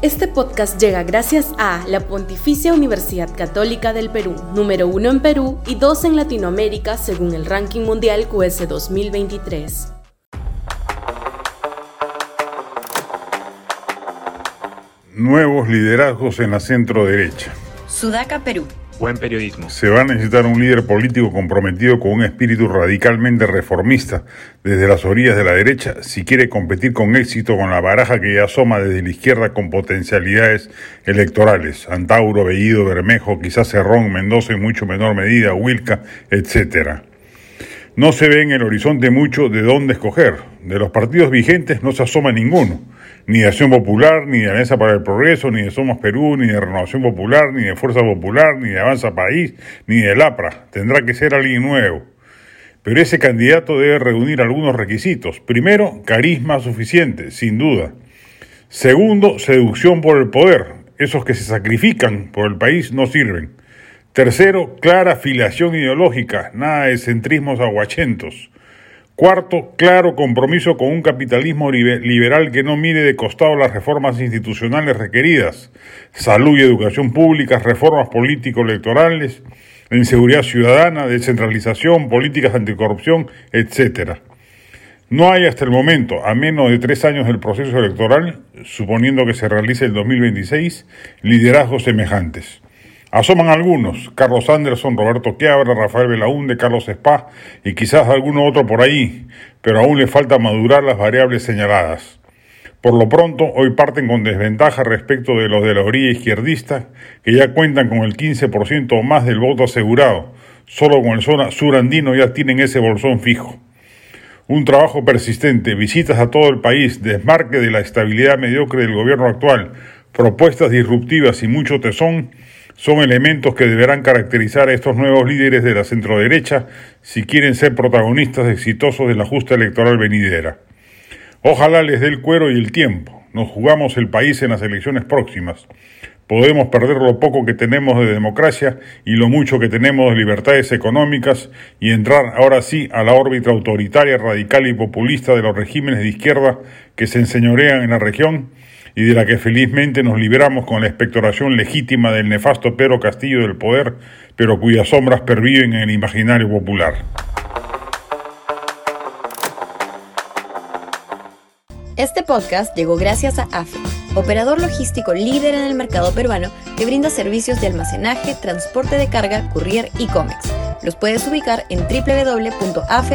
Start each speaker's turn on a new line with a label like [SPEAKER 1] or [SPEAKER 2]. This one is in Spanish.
[SPEAKER 1] Este podcast llega gracias a la Pontificia Universidad Católica del Perú, número uno en Perú y dos en Latinoamérica según el ranking mundial QS 2023.
[SPEAKER 2] Nuevos liderazgos en la centro derecha.
[SPEAKER 3] Sudaca, Perú.
[SPEAKER 4] Buen periodismo.
[SPEAKER 2] Se va a necesitar un líder político comprometido con un espíritu radicalmente reformista desde las orillas de la derecha si quiere competir con éxito con la baraja que ya asoma desde la izquierda con potencialidades electorales. Antauro, Bellido, Bermejo, quizás Cerrón, Mendoza en mucho menor medida, Wilca, etcétera. No se ve en el horizonte mucho de dónde escoger. De los partidos vigentes no se asoma ninguno. Ni de Acción Popular, ni de Mesa para el Progreso, ni de Somos Perú, ni de Renovación Popular, ni de Fuerza Popular, ni de Avanza País, ni de LAPRA. Tendrá que ser alguien nuevo. Pero ese candidato debe reunir algunos requisitos. Primero, carisma suficiente, sin duda. Segundo, seducción por el poder. Esos que se sacrifican por el país no sirven. Tercero, clara filiación ideológica, nada de centrismos aguachentos. Cuarto, claro compromiso con un capitalismo liberal que no mire de costado las reformas institucionales requeridas, salud y educación públicas, reformas político-electorales, inseguridad ciudadana, descentralización, políticas anticorrupción, etc. No hay hasta el momento, a menos de tres años del proceso electoral, suponiendo que se realice el 2026, liderazgos semejantes. Asoman algunos, Carlos Anderson, Roberto Quiabra, Rafael Belaúnde, Carlos Spa y quizás alguno otro por ahí, pero aún le falta madurar las variables señaladas. Por lo pronto, hoy parten con desventaja respecto de los de la orilla izquierdista, que ya cuentan con el 15% o más del voto asegurado. Solo con el zona surandino ya tienen ese bolsón fijo. Un trabajo persistente, visitas a todo el país, desmarque de la estabilidad mediocre del gobierno actual, propuestas disruptivas y mucho tesón son elementos que deberán caracterizar a estos nuevos líderes de la centroderecha si quieren ser protagonistas exitosos de la justa electoral venidera. Ojalá les dé el cuero y el tiempo. Nos jugamos el país en las elecciones próximas. Podemos perder lo poco que tenemos de democracia y lo mucho que tenemos de libertades económicas y entrar ahora sí a la órbita autoritaria, radical y populista de los regímenes de izquierda que se enseñorean en la región y de la que felizmente nos liberamos con la expectoración legítima del nefasto Pedro Castillo del poder, pero cuyas sombras perviven en el imaginario popular.
[SPEAKER 3] Este podcast llegó gracias a AFE, operador logístico líder en el mercado peruano que brinda servicios de almacenaje, transporte de carga, courier y cómics. Los puedes ubicar en www.afe.pe.